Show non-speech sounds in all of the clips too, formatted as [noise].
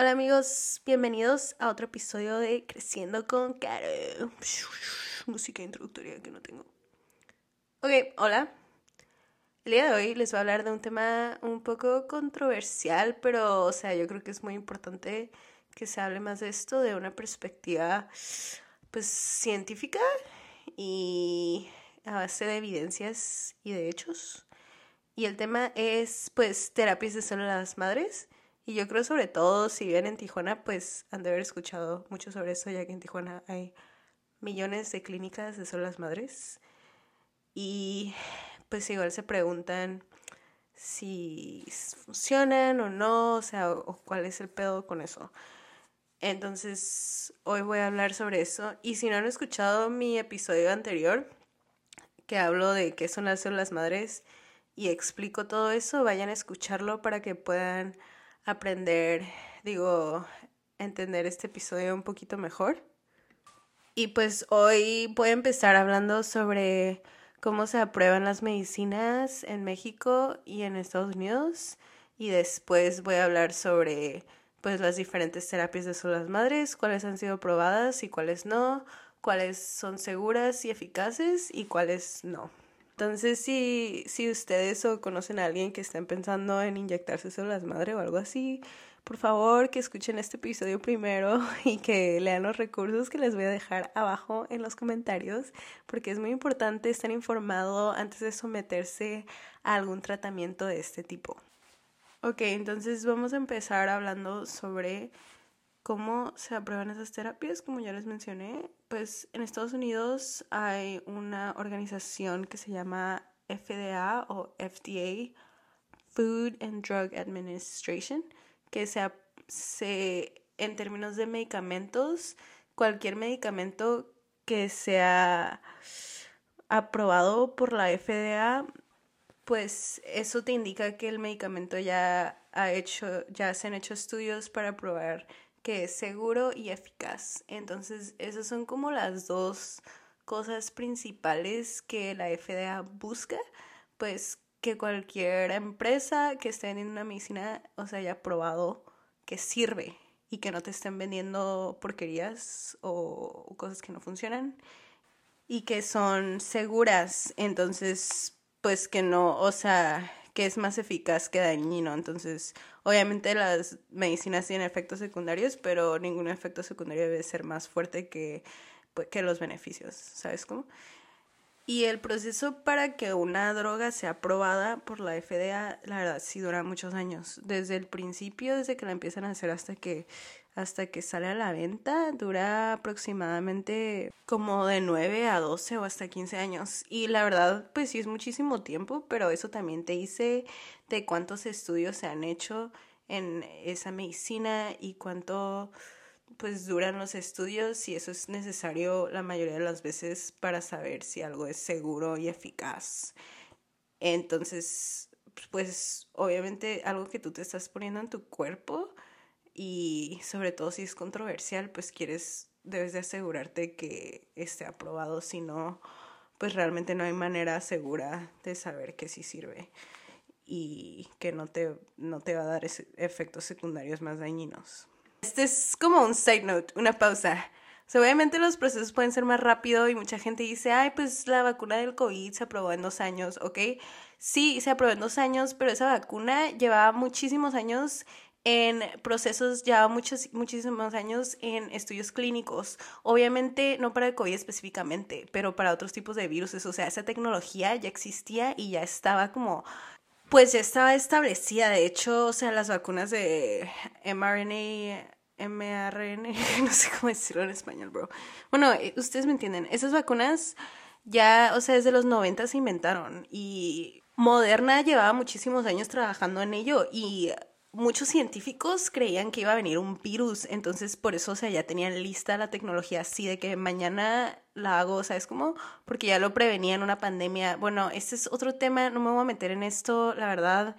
Hola amigos, bienvenidos a otro episodio de Creciendo con Caro. Música introductoria que no tengo. Ok, hola. El día de hoy les voy a hablar de un tema un poco controversial, pero o sea, yo creo que es muy importante que se hable más de esto de una perspectiva pues científica y a base de evidencias y de hechos. Y el tema es pues terapias de células madres. Y yo creo sobre todo si viven en Tijuana pues han de haber escuchado mucho sobre eso ya que en Tijuana hay millones de clínicas de células madres. Y pues igual se preguntan si funcionan o no, o sea, o cuál es el pedo con eso. Entonces, hoy voy a hablar sobre eso. Y si no han escuchado mi episodio anterior, que hablo de qué son las células madres y explico todo eso, vayan a escucharlo para que puedan aprender, digo, entender este episodio un poquito mejor. Y pues hoy voy a empezar hablando sobre cómo se aprueban las medicinas en México y en Estados Unidos. Y después voy a hablar sobre pues las diferentes terapias de células madres, cuáles han sido probadas y cuáles no, cuáles son seguras y eficaces y cuáles no. Entonces, si, si ustedes o conocen a alguien que estén pensando en inyectarse células madre o algo así, por favor que escuchen este episodio primero [laughs] y que lean los recursos que les voy a dejar abajo en los comentarios, porque es muy importante estar informado antes de someterse a algún tratamiento de este tipo. Ok, entonces vamos a empezar hablando sobre cómo se aprueban esas terapias, como ya les mencioné. Pues en Estados Unidos hay una organización que se llama FDA o FDA, Food and Drug Administration, que se, en términos de medicamentos, cualquier medicamento que sea aprobado por la FDA pues eso te indica que el medicamento ya ha hecho, ya se han hecho estudios para probar que es seguro y eficaz. Entonces, esas son como las dos cosas principales que la FDA busca, pues que cualquier empresa que esté en una medicina, o sea, haya probado que sirve y que no te estén vendiendo porquerías o cosas que no funcionan y que son seguras. Entonces, pues que no, o sea, que es más eficaz que dañino. Entonces, obviamente las medicinas tienen efectos secundarios, pero ningún efecto secundario debe ser más fuerte que, pues, que los beneficios, ¿sabes cómo? Y el proceso para que una droga sea aprobada por la FDA, la verdad, sí dura muchos años. Desde el principio, desde que la empiezan a hacer hasta que hasta que sale a la venta dura aproximadamente como de 9 a 12 o hasta 15 años. Y la verdad, pues sí es muchísimo tiempo, pero eso también te dice de cuántos estudios se han hecho en esa medicina y cuánto pues duran los estudios y eso es necesario la mayoría de las veces para saber si algo es seguro y eficaz. Entonces, pues obviamente algo que tú te estás poniendo en tu cuerpo y sobre todo si es controversial, pues quieres, debes de asegurarte que esté aprobado, si no, pues realmente no hay manera segura de saber que sí sirve y que no te, no te va a dar efectos secundarios más dañinos. Este es como un side note, una pausa. obviamente los procesos pueden ser más rápido y mucha gente dice, ay, pues la vacuna del COVID se aprobó en dos años, ¿ok? Sí, se aprobó en dos años, pero esa vacuna llevaba muchísimos años en procesos ya muchos, muchísimos años en estudios clínicos. Obviamente no para el COVID específicamente, pero para otros tipos de virus. O sea, esa tecnología ya existía y ya estaba como, pues ya estaba establecida. De hecho, o sea, las vacunas de mRNA mRNA, [laughs] no sé cómo decirlo en español, bro. Bueno, eh, ustedes me entienden. Esas vacunas ya, o sea, desde los 90 se inventaron y Moderna llevaba muchísimos años trabajando en ello y muchos científicos creían que iba a venir un virus, entonces por eso, o sea, ya tenían lista la tecnología así de que mañana la hago, ¿sabes cómo? Porque ya lo prevenían una pandemia. Bueno, este es otro tema, no me voy a meter en esto, la verdad.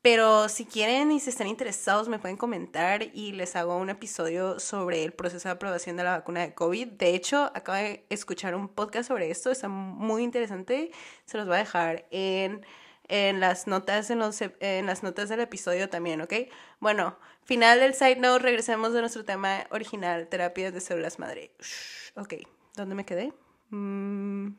Pero si quieren y si están interesados, me pueden comentar y les hago un episodio sobre el proceso de aprobación de la vacuna de COVID. De hecho, acabo de escuchar un podcast sobre esto, está muy interesante. Se los voy a dejar en en las notas, en, los, en las notas del episodio también, ¿ok? Bueno, Final del side note, regresemos a nuestro tema original, terapias de células madre. ok, ¿dónde me quedé? Mm.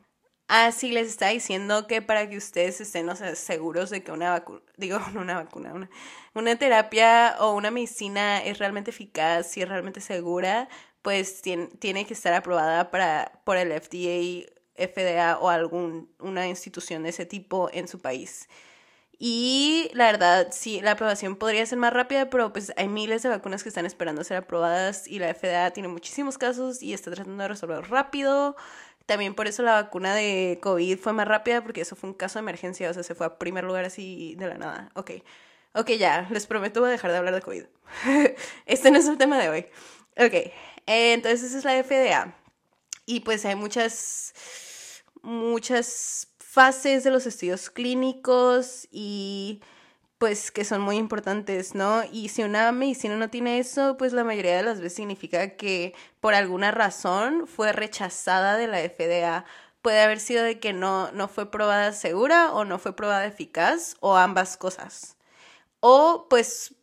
Ah, sí, les está diciendo que para que ustedes estén seguros de que una vacuna, digo, [laughs] una vacuna, una, una terapia o una medicina es realmente eficaz y es realmente segura, pues tiene, tiene que estar aprobada para, por el FDA, FDA o alguna institución de ese tipo en su país. Y la verdad, sí, la aprobación podría ser más rápida, pero pues hay miles de vacunas que están esperando ser aprobadas y la FDA tiene muchísimos casos y está tratando de resolver rápido. También por eso la vacuna de COVID fue más rápida porque eso fue un caso de emergencia, o sea, se fue a primer lugar así de la nada. Ok, ok, ya, les prometo voy a dejar de hablar de COVID. [laughs] este no es el tema de hoy. Ok, entonces esa es la FDA. Y pues hay muchas, muchas fases de los estudios clínicos y pues que son muy importantes, ¿no? Y si una medicina no tiene eso, pues la mayoría de las veces significa que por alguna razón fue rechazada de la FDA. Puede haber sido de que no, no fue probada segura o no fue probada eficaz o ambas cosas. O pues,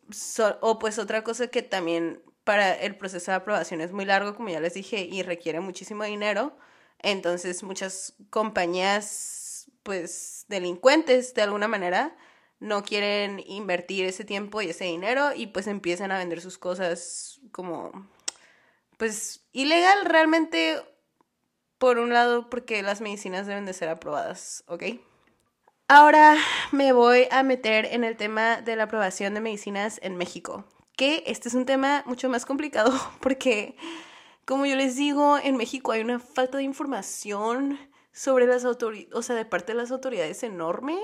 o pues otra cosa que también para el proceso de aprobación es muy largo, como ya les dije, y requiere muchísimo dinero. Entonces muchas compañías pues delincuentes de alguna manera no quieren invertir ese tiempo y ese dinero y pues empiezan a vender sus cosas como pues ilegal realmente por un lado porque las medicinas deben de ser aprobadas, ¿ok? Ahora me voy a meter en el tema de la aprobación de medicinas en México, que este es un tema mucho más complicado [laughs] porque, como yo les digo, en México hay una falta de información sobre las autoridades, o sea, de parte de las autoridades enorme.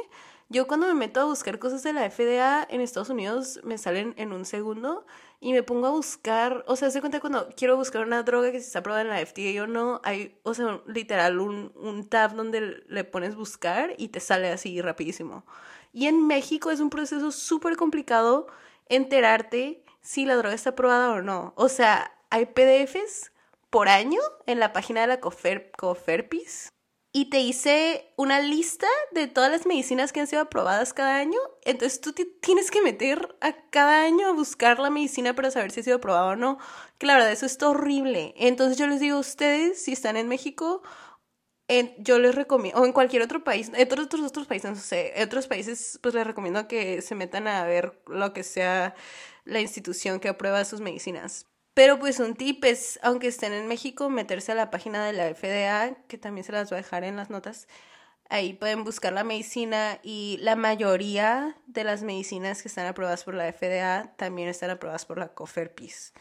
Yo cuando me meto a buscar cosas de la FDA en Estados Unidos me salen en un segundo y me pongo a buscar, o sea, se cuenta cuando quiero buscar una droga que se está aprobada en la FDA o no, hay, o sea, literal un, un tab donde le pones buscar y te sale así rapidísimo. Y en México es un proceso súper complicado enterarte si la droga está aprobada o no. O sea, hay PDFs por año en la página de la Cofer, Coferpis y te hice una lista de todas las medicinas que han sido aprobadas cada año. Entonces tú tienes que meter a cada año a buscar la medicina para saber si ha sido aprobada o no. Que la verdad, eso es horrible. Entonces yo les digo a ustedes, si están en México, yo les recomiendo, o en cualquier otro país, en otros, otros, otros países, no sé, en otros países, pues les recomiendo que se metan a ver lo que sea la institución que aprueba sus medicinas. Pero pues un tip es, aunque estén en México, meterse a la página de la FDA, que también se las voy a dejar en las notas. Ahí pueden buscar la medicina y la mayoría de las medicinas que están aprobadas por la FDA también están aprobadas por la COFERPIS.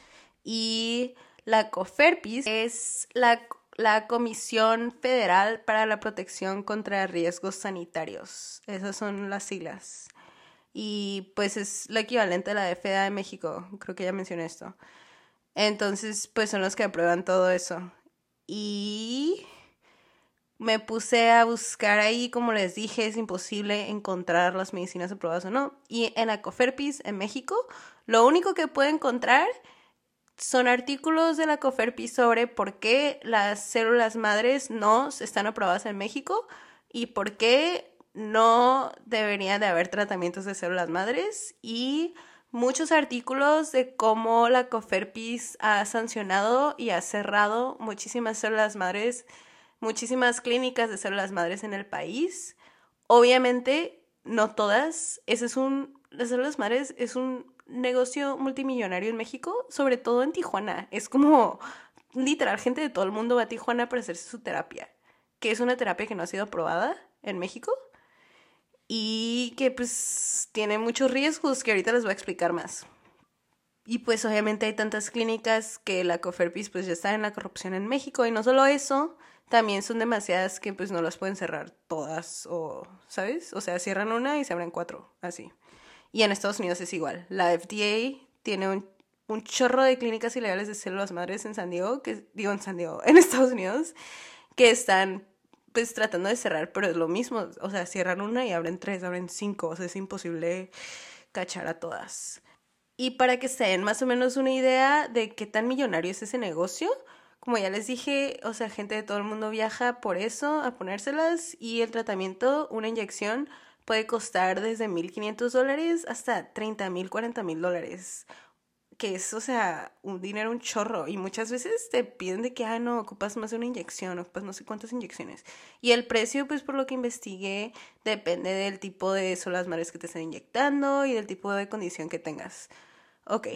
Y la COFERPIS es la, la Comisión Federal para la Protección contra Riesgos Sanitarios. Esas son las siglas. Y pues es la equivalente a la FDA de México. Creo que ya mencioné esto. Entonces, pues son los que aprueban todo eso. Y me puse a buscar ahí, como les dije, es imposible encontrar las medicinas aprobadas o no. Y en Acoferpis, en México, lo único que puedo encontrar son artículos de la Coferpis sobre por qué las células madres no están aprobadas en México y por qué no debería de haber tratamientos de células madres y muchos artículos de cómo la COFERPIS ha sancionado y ha cerrado muchísimas células madres, muchísimas clínicas de células madres en el país. Obviamente, no todas. Ese es un, las células madres es un negocio multimillonario en México, sobre todo en Tijuana. Es como literal gente de todo el mundo va a Tijuana para hacerse su terapia, que es una terapia que no ha sido aprobada en México y que pues tiene muchos riesgos que ahorita les voy a explicar más. Y pues obviamente hay tantas clínicas que la Coferpis pues ya está en la corrupción en México y no solo eso, también son demasiadas que pues no las pueden cerrar todas o, ¿sabes? O sea, cierran una y se abren cuatro, así. Y en Estados Unidos es igual. La FDA tiene un, un chorro de clínicas ilegales de células madres en San Diego, que digo en San Diego, [laughs] en Estados Unidos, que están pues tratando de cerrar, pero es lo mismo, o sea, cierran una y abren tres, abren cinco, o sea, es imposible cachar a todas. Y para que se den más o menos una idea de qué tan millonario es ese negocio, como ya les dije, o sea, gente de todo el mundo viaja por eso a ponérselas y el tratamiento, una inyección, puede costar desde 1.500 dólares hasta 30.000, 40.000 dólares. Que es, o sea, un dinero, un chorro. Y muchas veces te piden de que, ah, no, ocupas más de una inyección, ocupas no sé cuántas inyecciones. Y el precio, pues por lo que investigué, depende del tipo de células madres que te estén inyectando y del tipo de condición que tengas. Ok,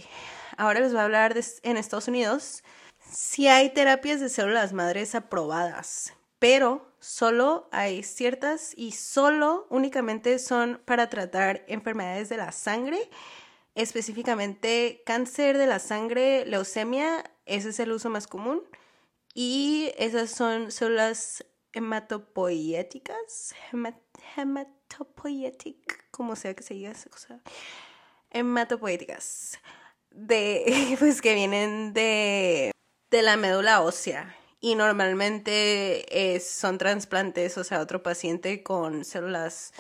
ahora les voy a hablar de, en Estados Unidos. Si hay terapias de células madres aprobadas, pero solo hay ciertas y solo únicamente son para tratar enfermedades de la sangre específicamente cáncer de la sangre, leucemia, ese es el uso más común. Y esas son células hematopoieticas, hematopoietic, como sea que se diga esa cosa, hematopoieticas, de, [laughs] pues que vienen de, de la médula ósea. Y normalmente son trasplantes, o sea, otro paciente con células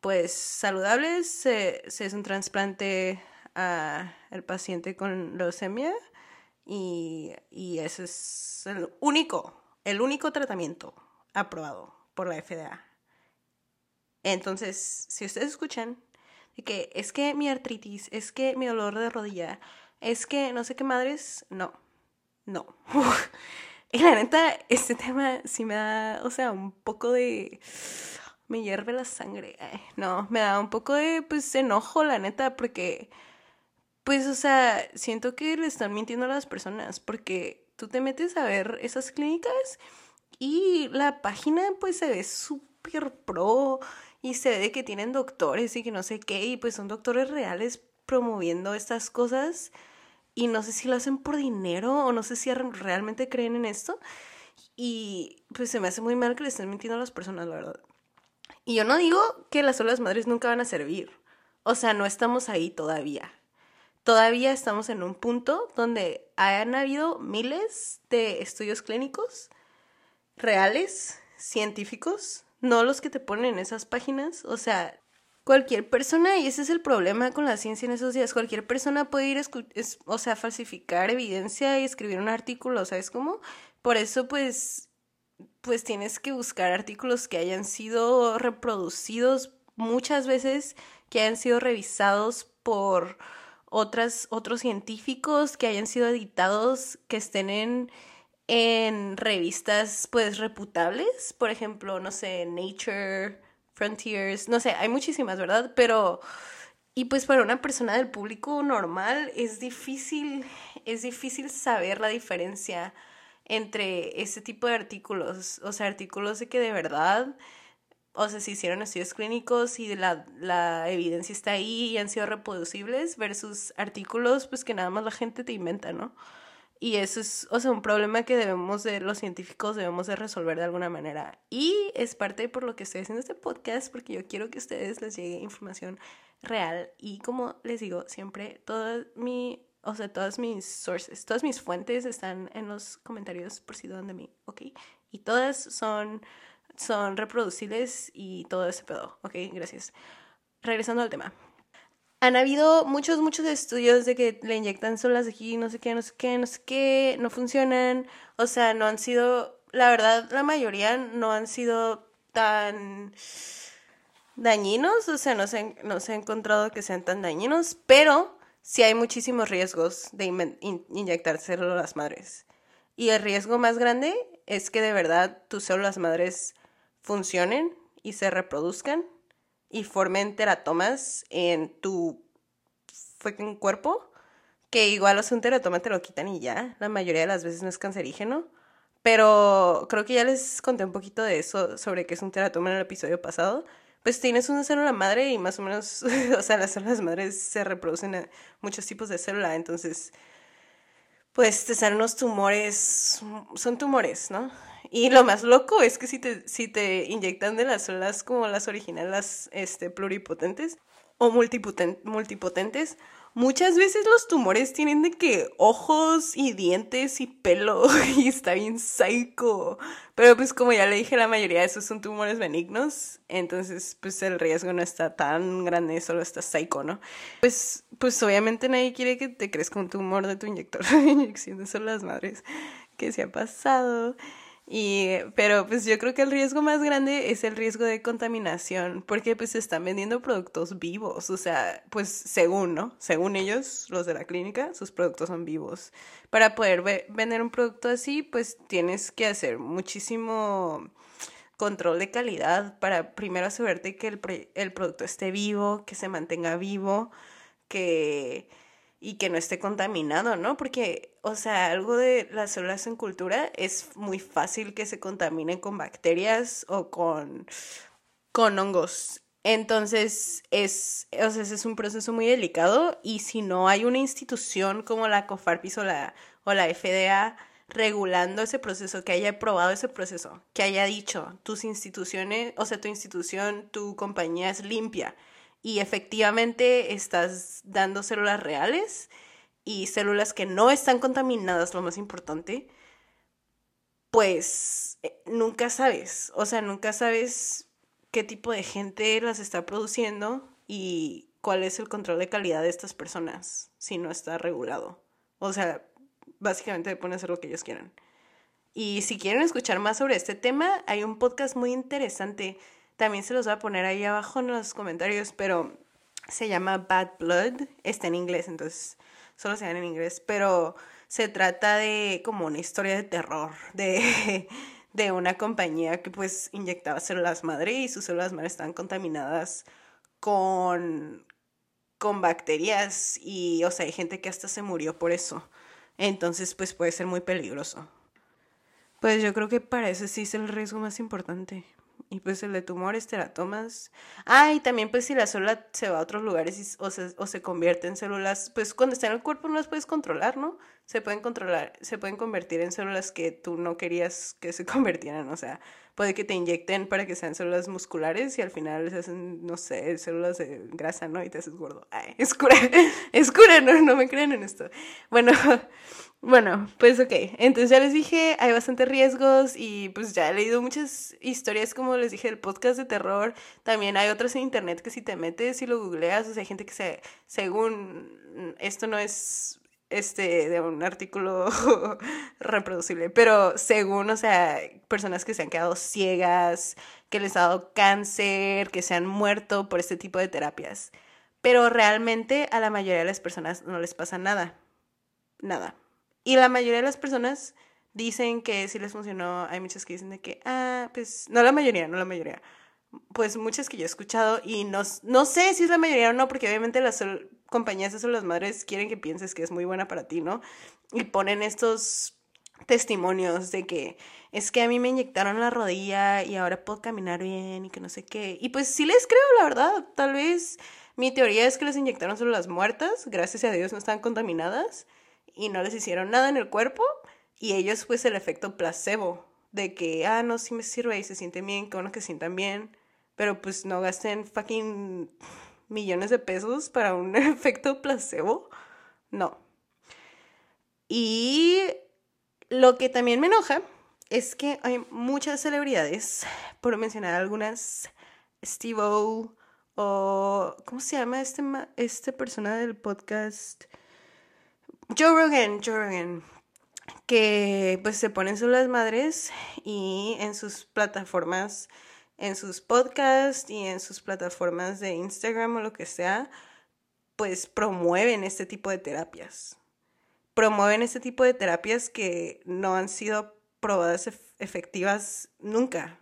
pues saludables es un trasplante al paciente con leucemia y, y ese es el único, el único tratamiento aprobado por la FDA. Entonces, si ustedes escuchan de que es que mi artritis, es que mi dolor de rodilla, es que no sé qué madres, no, no. [laughs] y la neta, este tema sí me da, o sea, un poco de... Me hierve la sangre. no, me da un poco de, pues, enojo, la neta, porque pues, o sea, siento que le están mintiendo a las personas porque tú te metes a ver esas clínicas y la página pues se ve súper pro y se ve que tienen doctores y que no sé qué y pues son doctores reales promoviendo estas cosas y no sé si lo hacen por dinero o no sé si realmente creen en esto y pues se me hace muy mal que le estén mintiendo a las personas, la verdad. Y yo no digo que las olas madres nunca van a servir. O sea, no estamos ahí todavía todavía estamos en un punto donde han habido miles de estudios clínicos reales, científicos, no los que te ponen en esas páginas, o sea, cualquier persona, y ese es el problema con la ciencia en esos días, cualquier persona puede ir, a o sea, falsificar evidencia y escribir un artículo, ¿sabes cómo? Por eso, pues, pues tienes que buscar artículos que hayan sido reproducidos muchas veces, que hayan sido revisados por otras, otros científicos que hayan sido editados, que estén en, en revistas pues reputables, por ejemplo, no sé, Nature, Frontiers, no sé, hay muchísimas, ¿verdad? Pero, y pues para una persona del público normal es difícil, es difícil saber la diferencia entre ese tipo de artículos, o sea, artículos de que de verdad o sea, se hicieron estudios clínicos y la, la evidencia está ahí y han sido reproducibles versus artículos pues que nada más la gente te inventa, ¿no? Y eso es, o sea, un problema que debemos de, los científicos debemos de resolver de alguna manera. Y es parte por lo que estoy haciendo este podcast, porque yo quiero que a ustedes les llegue información real. Y como les digo, siempre, toda mi, o sea, todas mis sources, todas mis fuentes están en los comentarios por si dudan de mí, ¿ok? Y todas son son reproducibles y todo ese pedo. Ok, gracias. Regresando al tema. Han habido muchos, muchos estudios de que le inyectan solas aquí, no sé qué, no sé qué, no sé qué, no funcionan. O sea, no han sido, la verdad, la mayoría no han sido tan dañinos, o sea, no se, no se ha encontrado que sean tan dañinos, pero sí hay muchísimos riesgos de inyectar células madres. Y el riesgo más grande es que de verdad tus células madres funcionen y se reproduzcan y formen teratomas en tu fucking cuerpo, que igual o sea, un teratoma te lo quitan y ya, la mayoría de las veces no es cancerígeno, pero creo que ya les conté un poquito de eso, sobre qué es un teratoma en el episodio pasado. Pues tienes una célula madre y más o menos, [laughs] o sea, las células madres se reproducen en muchos tipos de célula, entonces, pues te salen unos tumores, son tumores, ¿no? Y lo más loco es que si te, si te inyectan de las células como las originales, las este, pluripotentes o multipotentes, muchas veces los tumores tienen de que ojos y dientes y pelo [laughs] y está bien psycho. Pero pues como ya le dije, la mayoría de esos son tumores benignos, entonces pues el riesgo no está tan grande, solo está psycho, ¿no? Pues, pues obviamente nadie quiere que te crezca un tumor de tu inyector [laughs] de inyección de células madres que se ha pasado. Y, pero pues yo creo que el riesgo más grande es el riesgo de contaminación, porque pues están vendiendo productos vivos, o sea, pues según, ¿no? Según ellos, los de la clínica, sus productos son vivos. Para poder vender un producto así, pues tienes que hacer muchísimo control de calidad para primero asegurarte que el, el producto esté vivo, que se mantenga vivo, que y que no esté contaminado, ¿no? Porque, o sea, algo de las células en cultura es muy fácil que se contaminen con bacterias o con, con hongos. Entonces, es, o sea, es un proceso muy delicado y si no hay una institución como la COFARPIS o la, o la FDA regulando ese proceso, que haya probado ese proceso, que haya dicho, tus instituciones, o sea, tu institución, tu compañía es limpia, y efectivamente estás dando células reales y células que no están contaminadas, lo más importante, pues eh, nunca sabes, o sea, nunca sabes qué tipo de gente las está produciendo y cuál es el control de calidad de estas personas si no está regulado. O sea, básicamente pueden hacer lo que ellos quieran. Y si quieren escuchar más sobre este tema, hay un podcast muy interesante también se los voy a poner ahí abajo en los comentarios, pero se llama Bad Blood. Está en inglés, entonces solo se llama en inglés, pero se trata de como una historia de terror, de, [laughs] de una compañía que pues inyectaba células madre y sus células madre estaban contaminadas con, con bacterias y, o sea, hay gente que hasta se murió por eso. Entonces, pues puede ser muy peligroso. Pues yo creo que para eso sí es el riesgo más importante. Y pues el de tumores te la tomas. Ah, y también pues si la célula se va a otros lugares o, se, o se convierte en células, pues cuando está en el cuerpo no las puedes controlar, ¿no? Se pueden controlar, se pueden convertir en células que tú no querías que se [laughs] convirtieran, o sea, puede que te inyecten para que sean células musculares y al final se hacen, no sé, células de grasa, ¿no? Y te haces gordo. [laughs] Ay, es cura, no, no me creen en esto. Bueno, [laughs] bueno, pues ok, entonces ya les dije, hay bastantes riesgos y pues ya he leído muchas historias, como les dije, del podcast de terror. También hay otras en internet que si te metes y lo googleas, o sea, hay gente que se, según, esto no es este de un artículo [laughs] reproducible, pero según, o sea, personas que se han quedado ciegas, que les ha dado cáncer, que se han muerto por este tipo de terapias. Pero realmente a la mayoría de las personas no les pasa nada. Nada. Y la mayoría de las personas dicen que sí les funcionó. Hay muchas que dicen de que, ah, pues, no la mayoría, no la mayoría. Pues muchas que yo he escuchado y no, no sé si es la mayoría o no, porque obviamente las compañías de las madres quieren que pienses que es muy buena para ti, ¿no? Y ponen estos testimonios de que es que a mí me inyectaron la rodilla y ahora puedo caminar bien y que no sé qué. Y pues sí les creo, la verdad. Tal vez mi teoría es que les inyectaron solo las muertas, gracias a Dios no están contaminadas y no les hicieron nada en el cuerpo y ellos pues el efecto placebo de que, ah, no, sí me sirve y se sienten bien, que bueno que se sientan bien, pero pues no gasten fucking millones de pesos para un [laughs] efecto placebo. No. Y lo que también me enoja es que hay muchas celebridades, por mencionar algunas, Steve O o ¿cómo se llama este, este persona del podcast? Joe Rogan, Joe Rogan, que pues se ponen sus las madres y en sus plataformas, en sus podcasts y en sus plataformas de Instagram o lo que sea, pues promueven este tipo de terapias. Promueven este tipo de terapias que no han sido probadas efectivas nunca.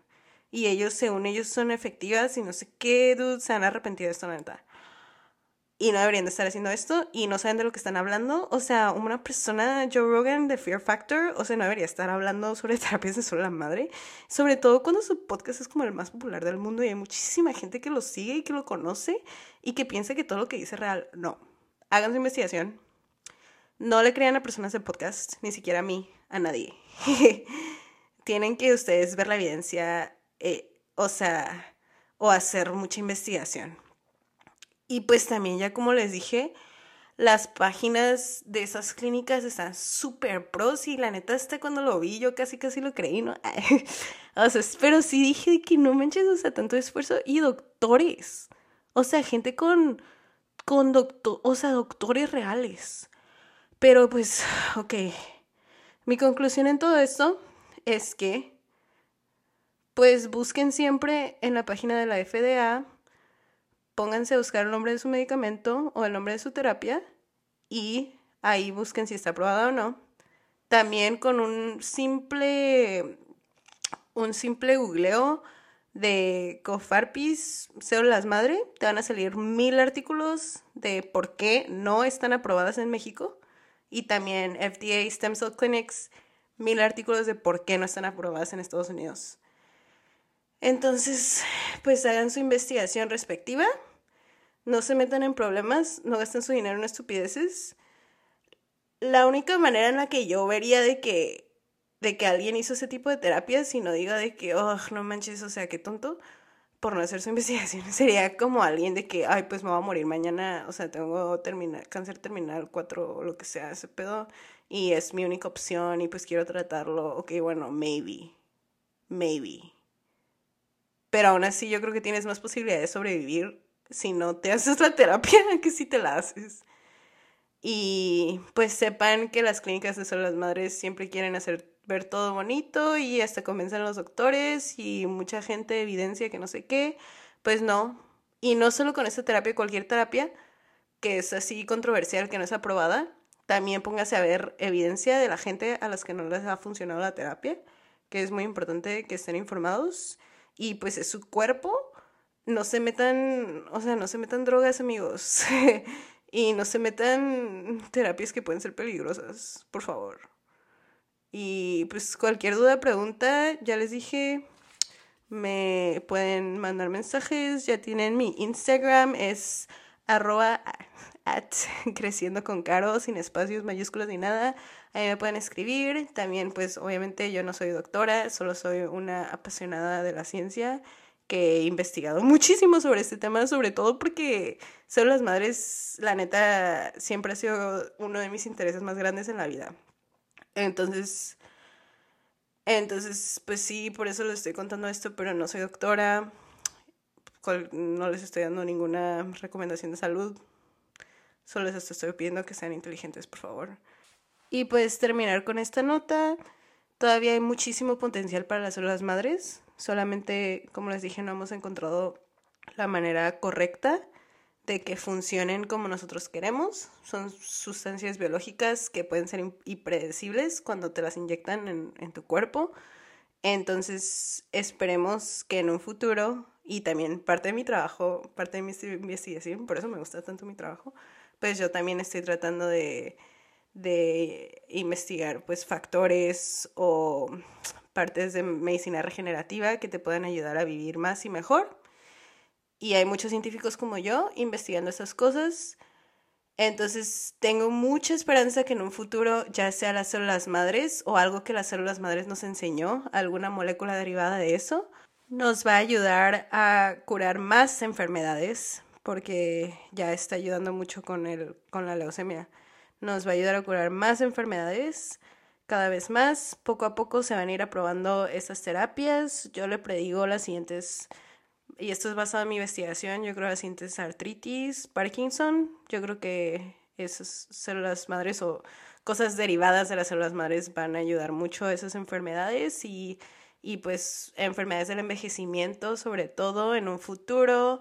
Y ellos, según ellos, son efectivas y no sé qué, dude, se han arrepentido de esto, la neta y no deberían de estar haciendo esto y no saben de lo que están hablando. O sea, una persona, Joe Rogan de Fear Factor, o sea, no debería estar hablando sobre [laughs] terapias de la madre. Sobre todo cuando su podcast es como el más popular del mundo y hay muchísima gente que lo sigue y que lo conoce y que piensa que todo lo que dice es real. No. Hagan su investigación. No le crean a personas de podcast, ni siquiera a mí, a nadie. [laughs] Tienen que ustedes ver la evidencia, eh, o sea, o hacer mucha investigación y pues también ya como les dije, las páginas de esas clínicas están súper pros y la neta hasta cuando lo vi yo casi casi lo creí, ¿no? [laughs] o sea, pero sí dije que no manches, o sea, tanto esfuerzo y doctores. O sea, gente con, con doctor, o sea, doctores reales. Pero pues, [sighs] ok. Mi conclusión en todo esto es que pues busquen siempre en la página de la FDA, pónganse a buscar el nombre de su medicamento o el nombre de su terapia y ahí busquen si está aprobada o no. También con un simple, un simple googleo de Cofarpis, células madre, te van a salir mil artículos de por qué no están aprobadas en México y también FDA Stem Cell Clinics, mil artículos de por qué no están aprobadas en Estados Unidos. Entonces, pues hagan su investigación respectiva, no se metan en problemas, no gasten su dinero en estupideces. La única manera en la que yo vería de que de que alguien hizo ese tipo de terapias y no diga de que, oh, no manches, o sea, qué tonto, por no hacer su [laughs] investigación. Sería como alguien de que, ay, pues me voy a morir mañana, o sea, tengo terminar, cáncer terminal 4 o lo que sea, ese pedo, y es mi única opción y pues quiero tratarlo. Ok, bueno, maybe, maybe. Pero aún así yo creo que tienes más posibilidades de sobrevivir si no te haces la terapia [laughs] que si te la haces. Y pues sepan que las clínicas de las madres siempre quieren hacer ver todo bonito y hasta convencen a los doctores y mucha gente evidencia que no sé qué. Pues no. Y no solo con esta terapia, cualquier terapia que es así controversial, que no es aprobada, también póngase a ver evidencia de la gente a las que no les ha funcionado la terapia, que es muy importante que estén informados. Y pues es su cuerpo. No se metan, o sea, no se metan drogas, amigos. [laughs] y no se metan terapias que pueden ser peligrosas, por favor. Y pues cualquier duda, pregunta, ya les dije, me pueden mandar mensajes, ya tienen mi Instagram, es arroba [laughs] at creciendo con caro, sin espacios mayúsculos ni nada. Ahí me pueden escribir. También, pues obviamente yo no soy doctora, solo soy una apasionada de la ciencia que he investigado muchísimo sobre este tema, sobre todo porque ser las madres, la neta, siempre ha sido uno de mis intereses más grandes en la vida. Entonces, entonces, pues sí, por eso les estoy contando esto, pero no soy doctora, no les estoy dando ninguna recomendación de salud, solo les estoy pidiendo que sean inteligentes, por favor. Y pues terminar con esta nota, todavía hay muchísimo potencial para las células madres, solamente, como les dije, no hemos encontrado la manera correcta de que funcionen como nosotros queremos. Son sustancias biológicas que pueden ser impredecibles cuando te las inyectan en, en, tu cuerpo. Entonces, esperemos que en un futuro, y también parte de mi trabajo, parte de mi investigación, por eso me gusta tanto mi trabajo, pues yo también estoy tratando de, de investigar pues factores o partes de medicina regenerativa que te puedan ayudar a vivir más y mejor y hay muchos científicos como yo investigando esas cosas. Entonces tengo mucha esperanza que en un futuro ya sea las células madres o algo que las células madres nos enseñó, alguna molécula derivada de eso, nos va a ayudar a curar más enfermedades porque ya está ayudando mucho con, el, con la leucemia. Nos va a ayudar a curar más enfermedades cada vez más. Poco a poco se van a ir aprobando esas terapias. Yo le predigo las siguientes y esto es basado en mi investigación, yo creo que la síntesis artritis, Parkinson, yo creo que esas células madres o cosas derivadas de las células madres van a ayudar mucho a esas enfermedades y, y pues enfermedades del envejecimiento sobre todo en un futuro.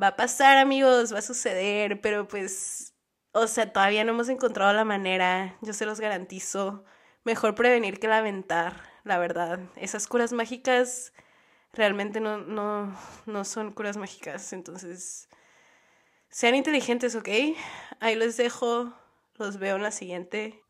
Va a pasar amigos, va a suceder, pero pues, o sea, todavía no hemos encontrado la manera, yo se los garantizo, mejor prevenir que lamentar, la verdad. Esas curas mágicas realmente no, no, no son curas mágicas. Entonces, sean inteligentes, ¿ok? Ahí les dejo, los veo en la siguiente.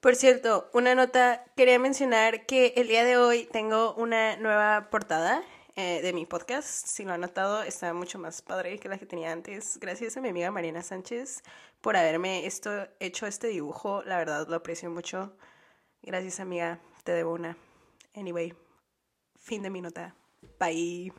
Por cierto, una nota, quería mencionar que el día de hoy tengo una nueva portada eh, de mi podcast. Si lo han notado, está mucho más padre que la que tenía antes. Gracias a mi amiga Marina Sánchez por haberme esto, hecho este dibujo. La verdad lo aprecio mucho. Gracias amiga, te debo una. Anyway. Fin de mi nota. Bye.